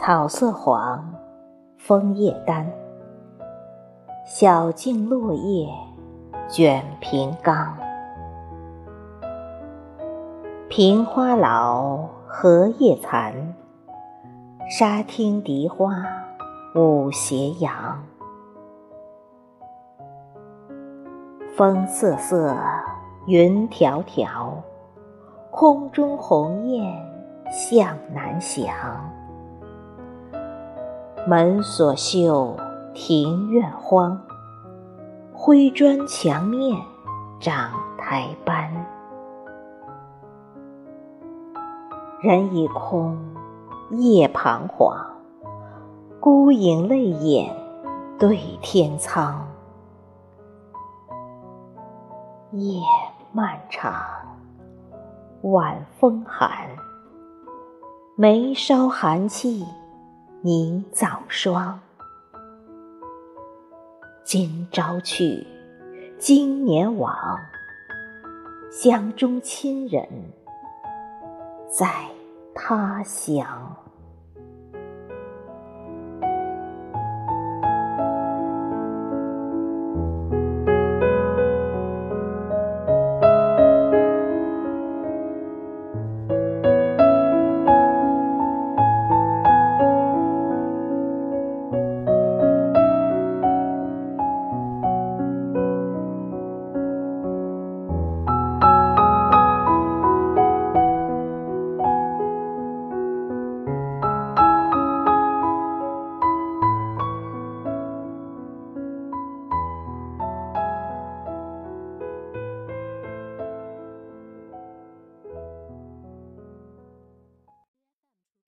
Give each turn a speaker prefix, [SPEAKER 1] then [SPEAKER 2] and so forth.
[SPEAKER 1] 草色黄，枫叶丹。小径落叶卷平冈。平花老，荷叶残。沙汀荻花舞斜阳。风瑟瑟，云迢迢，空中鸿雁向南翔。门锁锈，庭院荒，灰砖墙面长苔斑。人已空，夜彷徨，孤影泪眼对天苍。夜漫长，晚风寒。眉梢寒气凝早霜。今朝去，今年往，乡中亲人在他乡。